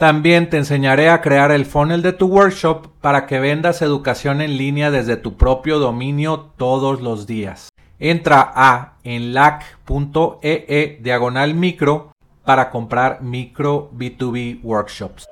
También te enseñaré a crear el funnel de tu workshop para que vendas educación en línea desde tu propio dominio todos los días. Entra a enlac.ee e diagonal micro para comprar micro B2B workshops.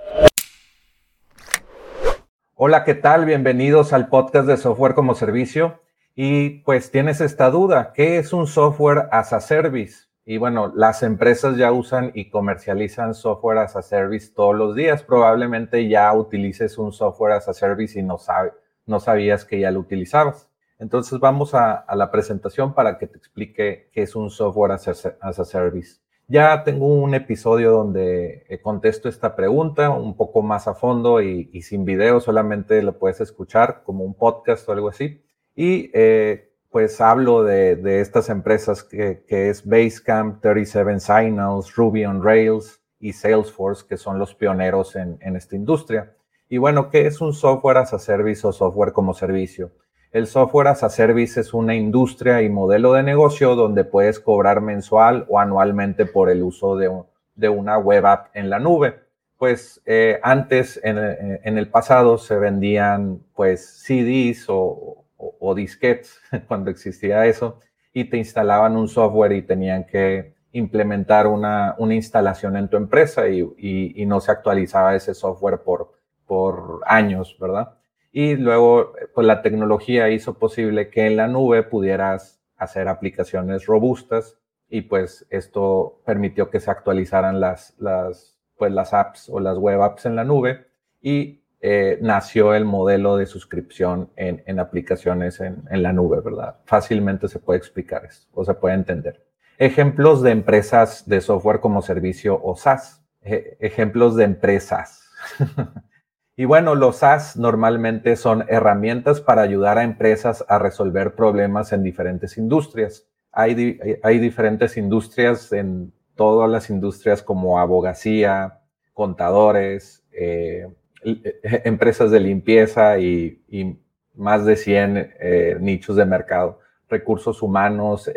Hola, ¿qué tal? Bienvenidos al podcast de software como servicio. Y pues tienes esta duda, ¿qué es un software as a service? Y bueno, las empresas ya usan y comercializan software as a service todos los días. Probablemente ya utilices un software as a service y no, sabías que ya lo utilizabas. Entonces vamos a, la presentación para que te explique qué es un software as a, service. Ya tengo un episodio donde eh, contesto esta pregunta un poco más a fondo y, sin video, solamente lo puedes escuchar como un podcast o algo así. Y eh, pues hablo de, estas empresas que, es Basecamp, 37 Signals, Ruby on Rails y Salesforce, que son los pioneros en, esta industria. Y bueno, ¿qué es un software as a service o software como servicio? El software as a service es una industria y modelo de negocio donde puedes cobrar mensual o anualmente por el uso de, una web app en la nube. Pues eh, antes, en, en, el pasado, se vendían pues CDs o, o, disquetes cuando existía eso y te instalaban un software y tenían que implementar una, instalación en tu empresa y, no se actualizaba ese software por, por años, ¿verdad? Y luego, pues la tecnología hizo posible que en la nube pudieras hacer aplicaciones robustas y pues esto permitió que se actualizaran las, las, pues las apps o las web apps en la nube y eh, nació el modelo de suscripción en, aplicaciones en, la nube, ¿verdad? Fácilmente se puede explicar esto o se puede entender. Ejemplos de empresas de software como servicio o SaaS. ejemplos de empresas. y bueno, los SaaS normalmente son herramientas para ayudar a empresas a resolver problemas en diferentes industrias. Hay, hay diferentes industrias en todas las industrias como abogacía, contadores, eh, empresas de limpieza y, más de 100 eh, nichos de mercado, recursos humanos.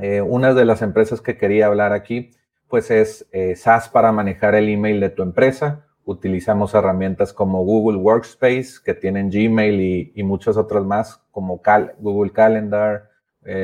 Eh, una de las empresas que quería hablar aquí, pues es SaaS para manejar el email de tu empresa. Utilizamos herramientas como Google Workspace, que tienen Gmail y, y muchas otras más, como Google Calendar,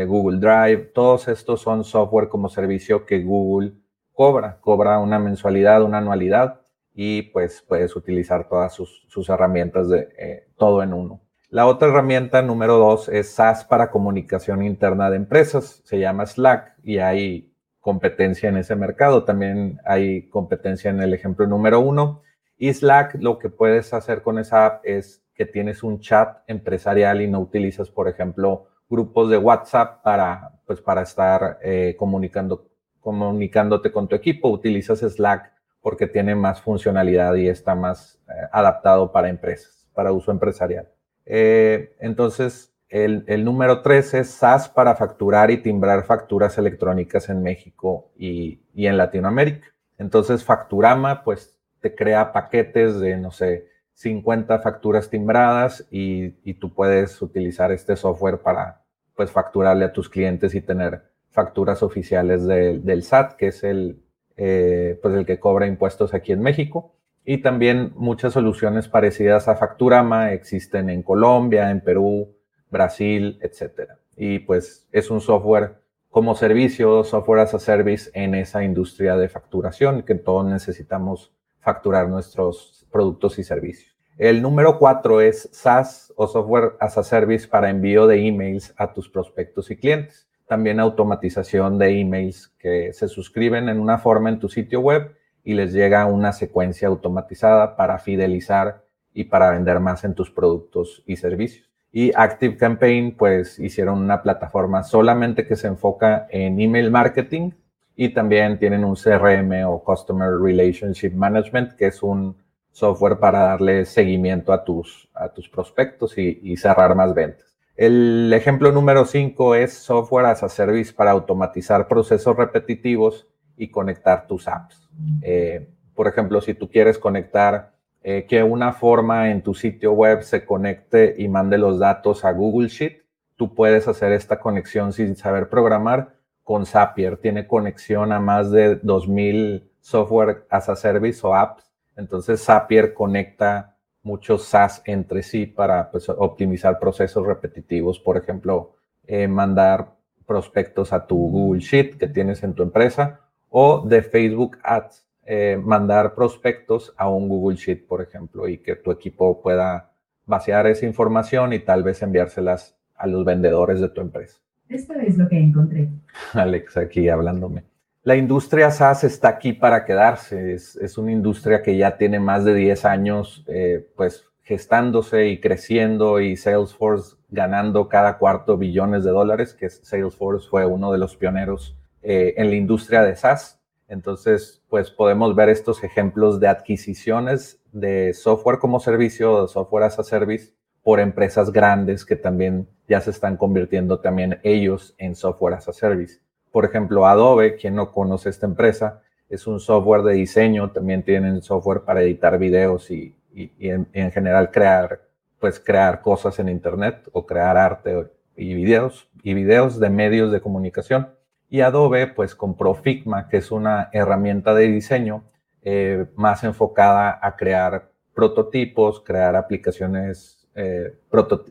Google Drive. Todos estos son software como servicio que Google cobra. Cobra una mensualidad, una anualidad y pues puedes utilizar todas sus, herramientas de eh, todo en uno. La otra herramienta número dos es SaaS para comunicación interna de empresas. Se llama Slack y hay competencia en ese mercado. También hay competencia en el ejemplo número uno. Y Slack, lo que puedes hacer con esa app es que tienes un chat empresarial y no utilizas, por ejemplo, grupos de WhatsApp para, pues, para estar eh, comunicando, comunicándote con tu equipo. Utilizas Slack porque tiene más funcionalidad y está más eh, adaptado para empresas, para uso empresarial. Eh, entonces, el, número tres es SaaS para facturar y timbrar facturas electrónicas en México y, en Latinoamérica. Entonces, Facturama, pues te crea paquetes de, no sé, 50 facturas timbradas y, tú puedes utilizar este software para, pues, facturarle a tus clientes y tener facturas oficiales del SAT, que es el, eh, pues el que cobra impuestos aquí en México. Y también muchas soluciones parecidas a Facturama existen en Colombia, en Perú, Brasil, etc. Y pues es un software como servicio, software as a service en esa industria de facturación que todos necesitamos facturar nuestros productos y servicios. El número cuatro es SaaS o Software as a Service para envío de emails a tus prospectos y clientes también automatización de emails que se suscriben en una forma en tu sitio web y les llega una secuencia automatizada para fidelizar y para vender más en tus productos y servicios. Y Active Campaign, pues hicieron una plataforma solamente que se enfoca en email marketing y también tienen un CRM o Customer Relationship Management, que es un software para darle seguimiento a tus, a tus prospectos y, cerrar más ventas. El ejemplo número 5 es software as a service para automatizar procesos repetitivos y conectar tus apps. Eh, por ejemplo, si tú quieres conectar eh, que una forma en tu sitio web se conecte y mande los datos a Google Sheet, tú puedes hacer esta conexión sin saber programar con Zapier. Tiene conexión a más de 2000 software as a service o apps. Entonces Zapier conecta muchos SaaS entre sí para pues, optimizar procesos repetitivos. Por ejemplo, eh, mandar prospectos a tu Google Sheet que tienes en tu empresa o de Facebook Ads, eh, mandar prospectos a un Google Sheet, por ejemplo, y que tu equipo pueda vaciar esa información y tal vez enviárselas a los vendedores de tu empresa. Esto es lo que encontré. Alex, aquí hablándome. La industria SaaS está aquí para quedarse. Es, una industria que ya tiene más de 10 años, eh, pues gestándose y creciendo y Salesforce ganando cada cuarto billones de dólares, que Salesforce fue uno de los pioneros eh, en la industria de SaaS. Entonces, pues podemos ver estos ejemplos de adquisiciones de software como servicio, de software as a service, por empresas grandes que también ya se están convirtiendo también ellos en software as a service. Por ejemplo, Adobe, quien no conoce esta empresa, es un software de diseño, también tienen software para editar videos y, en, en, general crear, pues crear cosas en Internet o crear arte y videos, y videos de medios de comunicación. Y Adobe pues compró Figma, que es una herramienta de diseño eh, más enfocada a crear prototipos, crear aplicaciones, eh,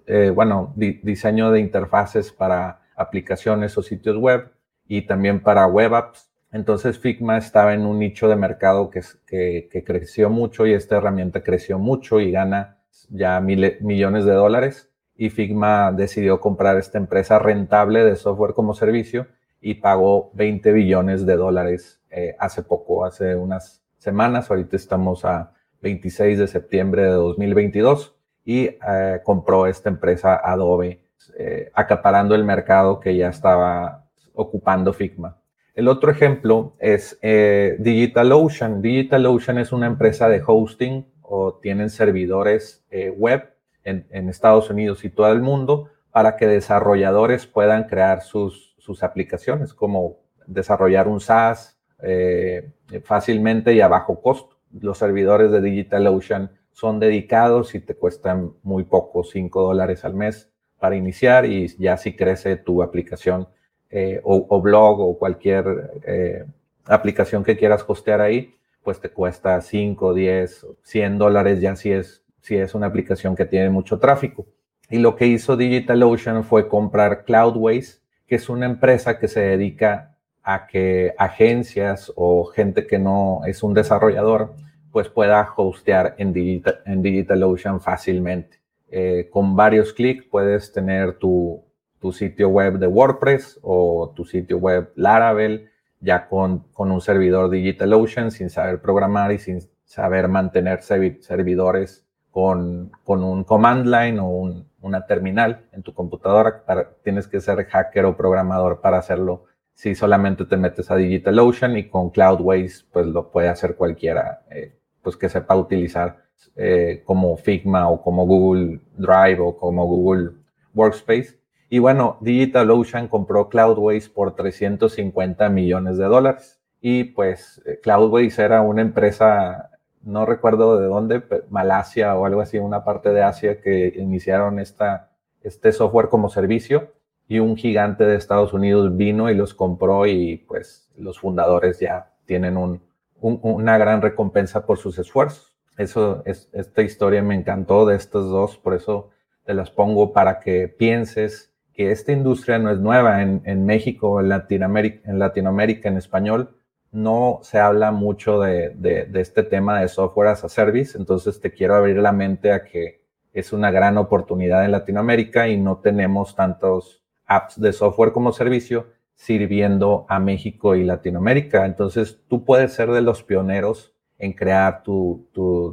eh, bueno, diseño de interfaces para aplicaciones o sitios web y también para web apps. Entonces Figma estaba en un nicho de mercado que, que, creció mucho y esta herramienta creció mucho y gana ya millones de dólares. Y Figma decidió comprar esta empresa rentable de software como servicio y pagó 20 billones de dólares eh, hace poco, hace unas semanas. Ahorita estamos a 26 de septiembre de 2022 y eh, compró esta empresa Adobe, eh, acaparando el mercado que ya estaba ocupando Figma. El otro ejemplo es DigitalOcean. DigitalOcean es una empresa de hosting o tienen servidores web en, en Estados Unidos y todo el mundo para que desarrolladores puedan crear sus sus aplicaciones, como desarrollar un SaaS eh, fácilmente y a bajo costo. Los servidores de DigitalOcean son dedicados y te cuestan muy poco, 5 dólares al mes para iniciar y ya si crece tu aplicación eh, o, blog o cualquier eh, aplicación que quieras hostear ahí, pues te cuesta 5, 10, 100 dólares ya si es, si es una aplicación que tiene mucho tráfico. Y lo que hizo DigitalOcean fue comprar Cloudways, que es una empresa que se dedica a que agencias o gente que no es un desarrollador, pues pueda hostear en, en DigitalOcean fácilmente. Eh, con varios clics puedes tener tu, tu, sitio web de WordPress o tu sitio web Laravel ya con, con un servidor DigitalOcean sin saber programar y sin saber mantener servidores con, con un command line o un, una terminal en tu computadora. Tienes que ser hacker o programador para hacerlo. Si solamente te metes a DigitalOcean y con Cloudways, pues lo puede hacer cualquiera, eh, pues que sepa utilizar eh, como Figma o como Google Drive o como Google Workspace. Y bueno, DigitalOcean compró Cloudways por 350 millones de dólares. Y pues eh, Cloudways era una empresa no recuerdo de dónde, Malasia o algo así, una parte de Asia que iniciaron esta, este software como servicio y un gigante de Estados Unidos vino y los compró y pues los fundadores ya tienen un, una gran recompensa por sus esfuerzos. Eso es, esta historia me encantó de estos dos, por eso te las pongo para que pienses que esta industria no es nueva en, en México, en Latinoamérica, en Latinoamérica, en español no se habla mucho de, este tema de software as a service, entonces te quiero abrir la mente a que es una gran oportunidad en Latinoamérica y no tenemos tantos apps de software como servicio sirviendo a México y Latinoamérica. Entonces tú puedes ser de los pioneros en crear tu,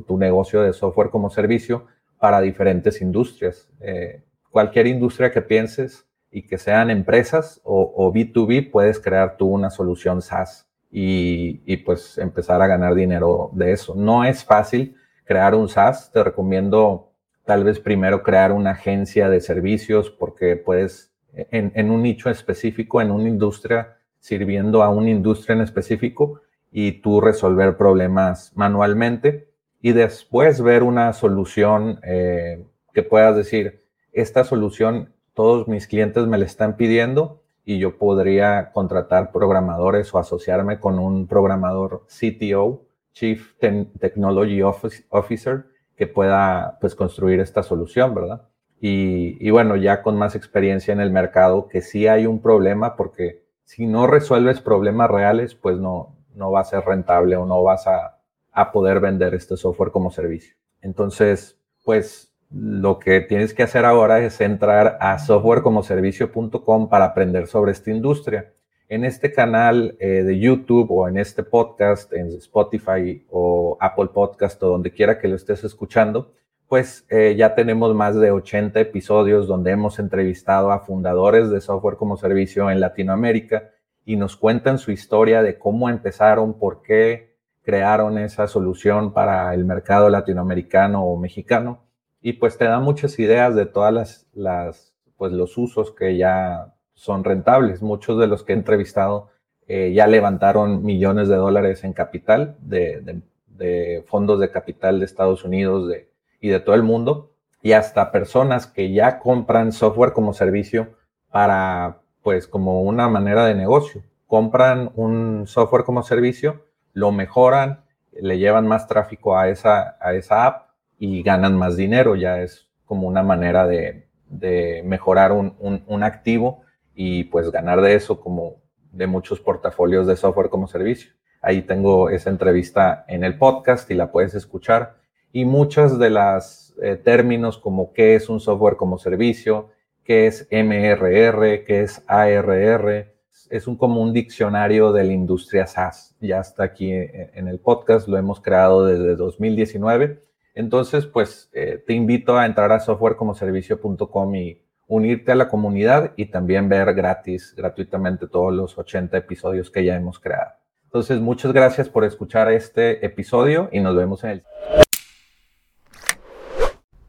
negocio de software como servicio para diferentes industrias. Eh, cualquier industria que pienses y que sean empresas o, o B2B, puedes crear tú una solución SaaS y, pues empezar a ganar dinero de eso. No es fácil. crear un SaaS, te recomiendo tal vez primero crear una agencia de servicios porque puedes en, en un nicho específico, en una industria, sirviendo a una industria en específico y tú resolver problemas manualmente y después ver una solución eh, que puedas decir, esta solución todos mis clientes me la están pidiendo y yo podría contratar programadores o asociarme con un programador CTO, Chief Technology Officer, que pueda pues construir esta solución, ¿verdad? Y, bueno, ya con más experiencia en el mercado, que sí hay un problema porque si no resuelves problemas reales, pues no, no va a ser rentable o no vas a, a poder vender este software como servicio. Entonces, pues lo que tienes que hacer ahora es entrar a softwarecomoservicio.com para aprender sobre esta industria. En este canal eh, de YouTube o en este podcast, en Spotify o Apple Podcast o donde quiera que lo estés escuchando, pues eh, ya tenemos más de 80 episodios donde hemos entrevistado a fundadores de software como servicio en Latinoamérica y nos cuentan su historia de cómo empezaron, por qué crearon esa solución para el mercado latinoamericano o mexicano y pues te da muchas ideas de todas las, las pues los usos que ya son rentables. Muchos de los que he entrevistado eh, ya levantaron millones de dólares en capital de, de, fondos de capital de Estados Unidos de, y de todo el mundo y hasta personas que ya compran software como servicio para pues como una manera de negocio. Compran un software como servicio, lo mejoran, le llevan más tráfico a esa, a esa app y ganan más dinero. Ya es como una manera de, de mejorar un, un, activo y pues ganar de eso como de muchos portafolios de software como servicio. Ahí tengo esa entrevista en el podcast y la puedes escuchar. Y muchos de los eh, términos como qué es un software como servicio, qué es MRR, qué es ARR, es un, como un diccionario de la industria SaaS. Ya está aquí eh, en el podcast, lo hemos creado desde 2019 entonces, pues eh, te invito a entrar a softwarecomoservicio.com y unirte a la comunidad y también ver gratis, gratuitamente todos los 80 episodios que ya hemos creado. Entonces, muchas gracias por escuchar este episodio y nos vemos en el...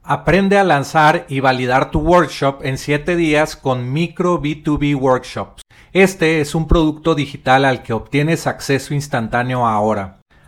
Aprende a lanzar y validar tu workshop en 7 días con Micro B2B Workshops. Este es un producto digital al que obtienes acceso instantáneo ahora.